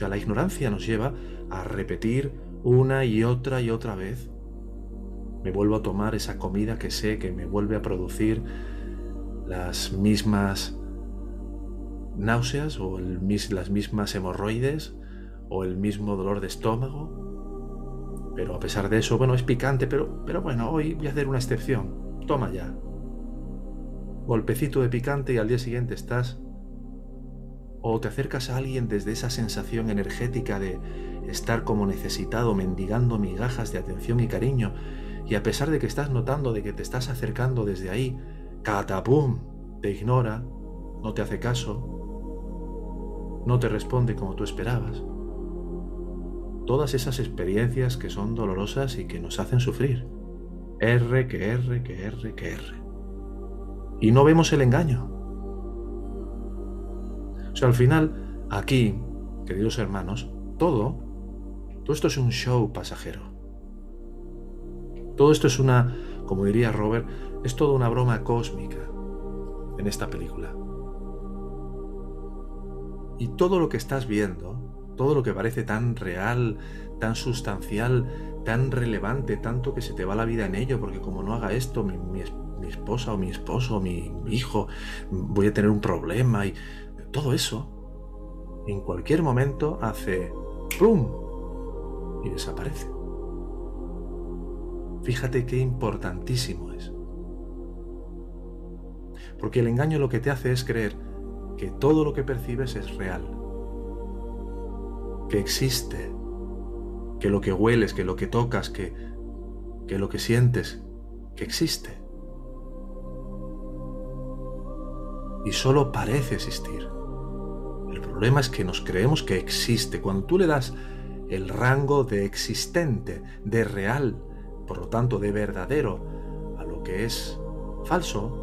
Sea, la ignorancia nos lleva a repetir una y otra y otra vez. Me vuelvo a tomar esa comida que sé que me vuelve a producir las mismas náuseas o las mismas hemorroides o el mismo dolor de estómago. Pero a pesar de eso, bueno, es picante, pero, pero bueno, hoy voy a hacer una excepción. Toma ya. Golpecito de picante y al día siguiente estás o te acercas a alguien desde esa sensación energética de estar como necesitado, mendigando migajas de atención y cariño, y a pesar de que estás notando de que te estás acercando desde ahí, catapum, te ignora, no te hace caso, no te responde como tú esperabas. Todas esas experiencias que son dolorosas y que nos hacen sufrir. R, que R, que R, que R. Y no vemos el engaño. Sea, al final, aquí, queridos hermanos, todo, todo esto es un show pasajero. Todo esto es una, como diría Robert, es toda una broma cósmica en esta película. Y todo lo que estás viendo, todo lo que parece tan real, tan sustancial, tan relevante, tanto que se te va la vida en ello, porque como no haga esto, mi, mi esposa o mi esposo o mi hijo, voy a tener un problema y todo eso, en cualquier momento hace ¡pum! y desaparece. Fíjate qué importantísimo es. Porque el engaño lo que te hace es creer que todo lo que percibes es real, que existe, que lo que hueles, que lo que tocas, que, que lo que sientes, que existe. Y solo parece existir. Problema es que nos creemos que existe. Cuando tú le das el rango de existente, de real, por lo tanto de verdadero, a lo que es falso,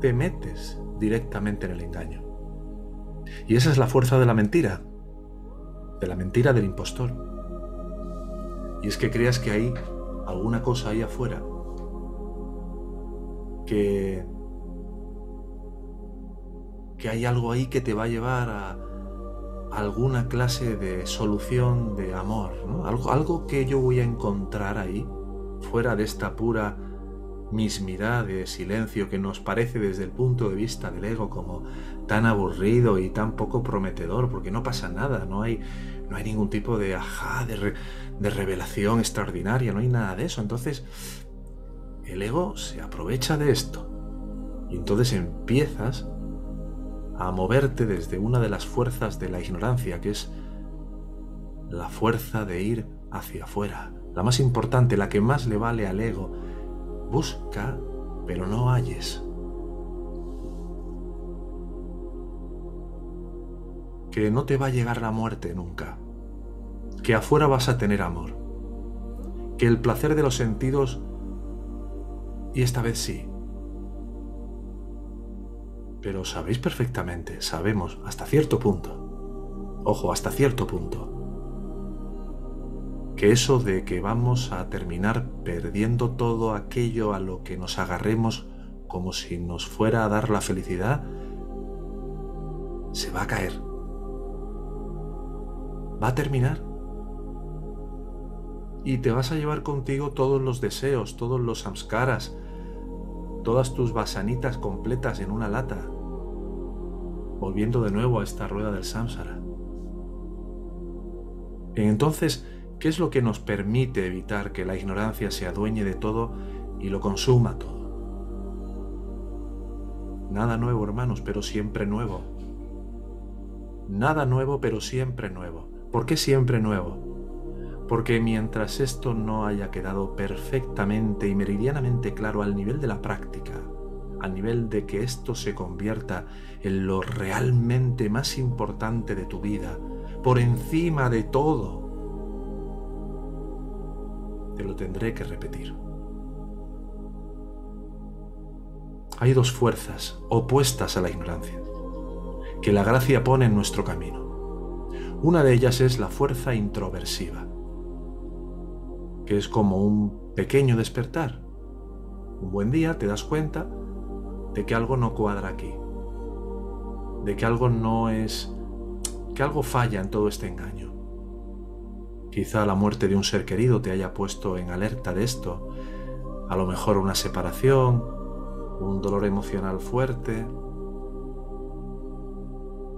te metes directamente en el engaño. Y esa es la fuerza de la mentira, de la mentira del impostor. Y es que creas que hay alguna cosa ahí afuera que que hay algo ahí que te va a llevar a alguna clase de solución de amor, algo, algo que yo voy a encontrar ahí, fuera de esta pura mismidad de silencio que nos parece desde el punto de vista del ego como tan aburrido y tan poco prometedor, porque no pasa nada, no hay, no hay ningún tipo de ajá, de, de revelación extraordinaria, no hay nada de eso. Entonces, el ego se aprovecha de esto y entonces empiezas a moverte desde una de las fuerzas de la ignorancia, que es la fuerza de ir hacia afuera, la más importante, la que más le vale al ego. Busca, pero no halles. Que no te va a llegar la muerte nunca, que afuera vas a tener amor, que el placer de los sentidos, y esta vez sí, pero sabéis perfectamente, sabemos, hasta cierto punto, ojo, hasta cierto punto, que eso de que vamos a terminar perdiendo todo aquello a lo que nos agarremos como si nos fuera a dar la felicidad, se va a caer. Va a terminar. Y te vas a llevar contigo todos los deseos, todos los samskaras, todas tus basanitas completas en una lata, volviendo de nuevo a esta rueda del samsara. Entonces, ¿qué es lo que nos permite evitar que la ignorancia se adueñe de todo y lo consuma todo? Nada nuevo, hermanos, pero siempre nuevo. Nada nuevo, pero siempre nuevo. ¿Por qué siempre nuevo? porque mientras esto no haya quedado perfectamente y meridianamente claro al nivel de la práctica, al nivel de que esto se convierta en lo realmente más importante de tu vida, por encima de todo, te lo tendré que repetir. Hay dos fuerzas opuestas a la ignorancia que la gracia pone en nuestro camino. Una de ellas es la fuerza introversiva que es como un pequeño despertar. Un buen día te das cuenta de que algo no cuadra aquí, de que algo no es que algo falla en todo este engaño. Quizá la muerte de un ser querido te haya puesto en alerta de esto. A lo mejor una separación, un dolor emocional fuerte.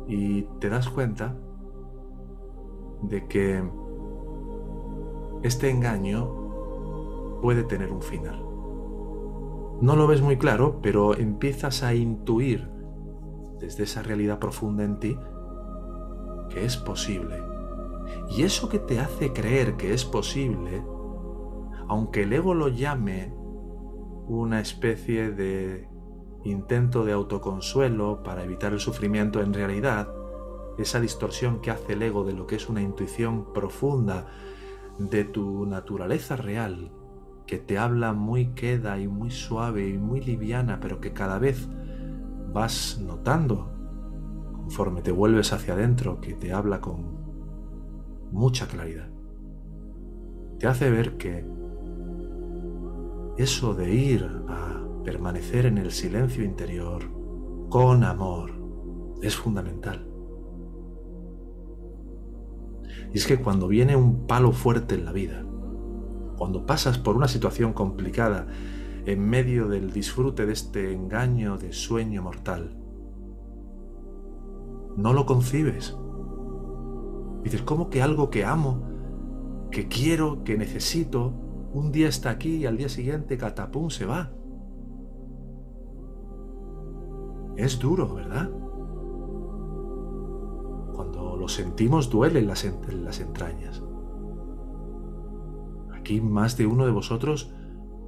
Y te das cuenta de que este engaño puede tener un final. No lo ves muy claro, pero empiezas a intuir desde esa realidad profunda en ti que es posible. Y eso que te hace creer que es posible, aunque el ego lo llame una especie de intento de autoconsuelo para evitar el sufrimiento, en realidad, esa distorsión que hace el ego de lo que es una intuición profunda de tu naturaleza real, que te habla muy queda y muy suave y muy liviana, pero que cada vez vas notando conforme te vuelves hacia adentro, que te habla con mucha claridad. Te hace ver que eso de ir a permanecer en el silencio interior con amor es fundamental. Y es que cuando viene un palo fuerte en la vida, cuando pasas por una situación complicada en medio del disfrute de este engaño de sueño mortal, no lo concibes. Dices, ¿cómo que algo que amo, que quiero, que necesito, un día está aquí y al día siguiente catapum se va? Es duro, ¿verdad? Cuando lo sentimos duele en las, las entrañas. Aquí más de uno de vosotros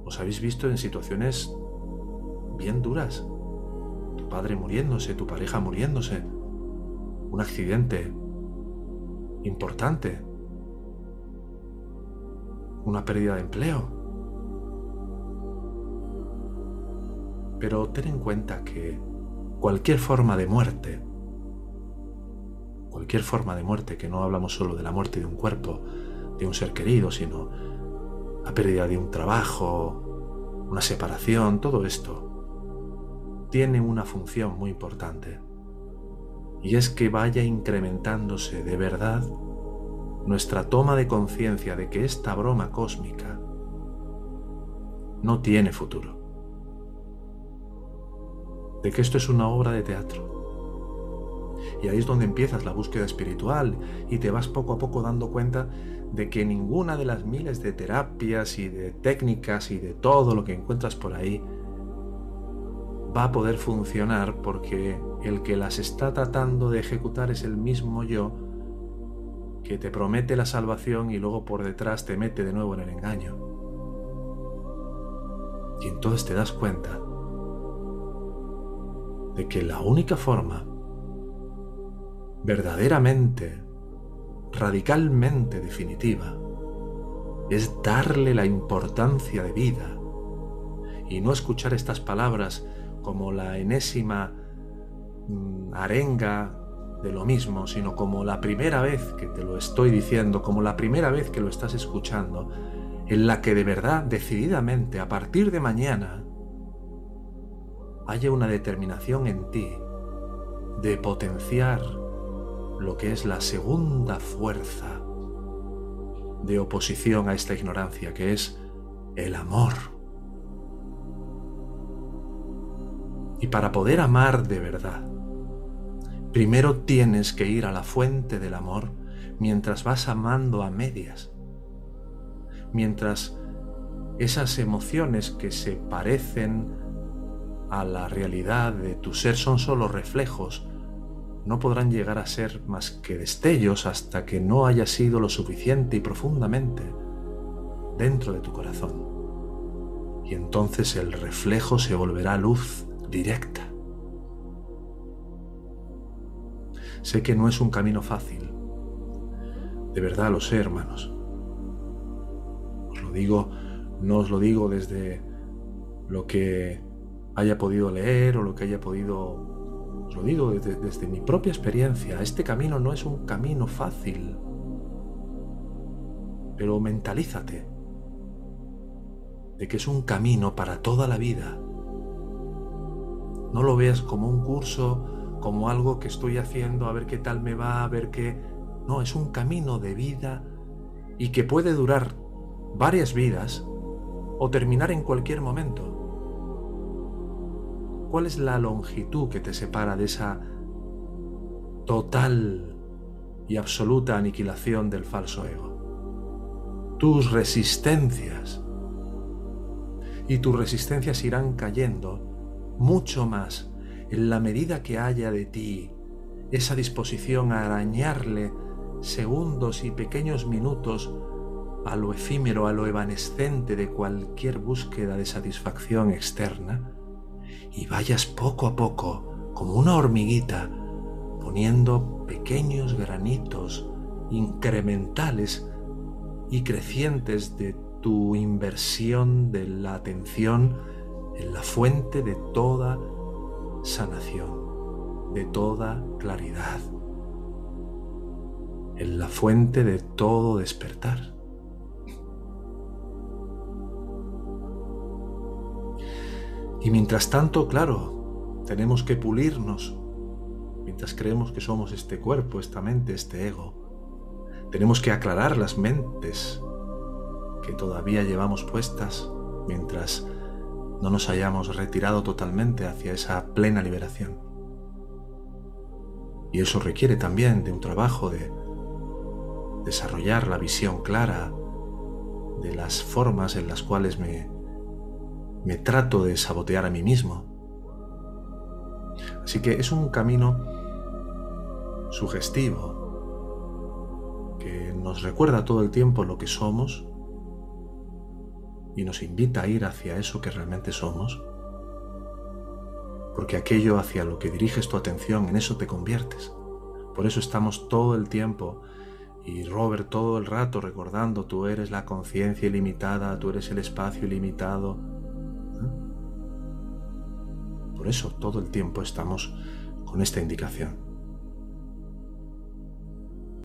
os habéis visto en situaciones bien duras. Tu padre muriéndose, tu pareja muriéndose, un accidente importante, una pérdida de empleo. Pero ten en cuenta que cualquier forma de muerte, cualquier forma de muerte, que no hablamos solo de la muerte de un cuerpo, de un ser querido, sino la pérdida de un trabajo, una separación, todo esto tiene una función muy importante. Y es que vaya incrementándose de verdad nuestra toma de conciencia de que esta broma cósmica no tiene futuro. De que esto es una obra de teatro. Y ahí es donde empiezas la búsqueda espiritual y te vas poco a poco dando cuenta de que ninguna de las miles de terapias y de técnicas y de todo lo que encuentras por ahí va a poder funcionar porque el que las está tratando de ejecutar es el mismo yo que te promete la salvación y luego por detrás te mete de nuevo en el engaño. Y entonces te das cuenta de que la única forma verdaderamente radicalmente definitiva es darle la importancia de vida y no escuchar estas palabras como la enésima mm, arenga de lo mismo, sino como la primera vez que te lo estoy diciendo, como la primera vez que lo estás escuchando, en la que de verdad, decididamente, a partir de mañana, haya una determinación en ti de potenciar lo que es la segunda fuerza de oposición a esta ignorancia, que es el amor. Y para poder amar de verdad, primero tienes que ir a la fuente del amor mientras vas amando a medias, mientras esas emociones que se parecen a la realidad de tu ser son solo reflejos no podrán llegar a ser más que destellos hasta que no haya sido lo suficiente y profundamente dentro de tu corazón. Y entonces el reflejo se volverá luz directa. Sé que no es un camino fácil. De verdad lo sé, hermanos. Os lo digo, no os lo digo desde lo que haya podido leer o lo que haya podido os lo digo desde, mi propia experiencia, este camino no es un camino fácil. Pero mentalízate de que es un camino para toda la vida. No lo veas como un curso como algo que estoy haciendo a ver qué tal me va, a ver qué... No, es un camino de vida y que puede durar varias vidas o terminar en cualquier momento. ¿Cuál es la longitud que te separa de esa total y absoluta aniquilación del falso ego? Tus resistencias. Y tus resistencias irán cayendo mucho más en la medida que haya de ti esa disposición a arañarle segundos y pequeños minutos a lo efímero, a lo evanescente de cualquier búsqueda de satisfacción externa, y vayas poco a poco, como una hormiguita, poniendo pequeños granitos incrementales y crecientes de tu inversión de la atención en la fuente de toda sanación, de toda claridad, en la fuente de todo despertar. Y mientras tanto, claro, tenemos que pulirnos, mientras creemos que somos este cuerpo, esta mente, este ego. Tenemos que aclarar las mentes que todavía llevamos puestas mientras no nos hayamos retirado totalmente hacia esa plena liberación. Y eso requiere también de un trabajo de desarrollar la visión clara de las formas en las cuales me, me trato de sabotear a mí mismo. Así que es un camino sugestivo que nos recuerda todo el tiempo lo que somos y nos invita a ir hacia eso que realmente somos, porque aquello hacia lo que diriges tu atención, en eso te conviertes. Por eso estamos todo el tiempo y Robert todo el rato recordando, tú eres la conciencia ilimitada, tú eres el espacio ilimitado. Por eso todo el tiempo estamos con esta indicación.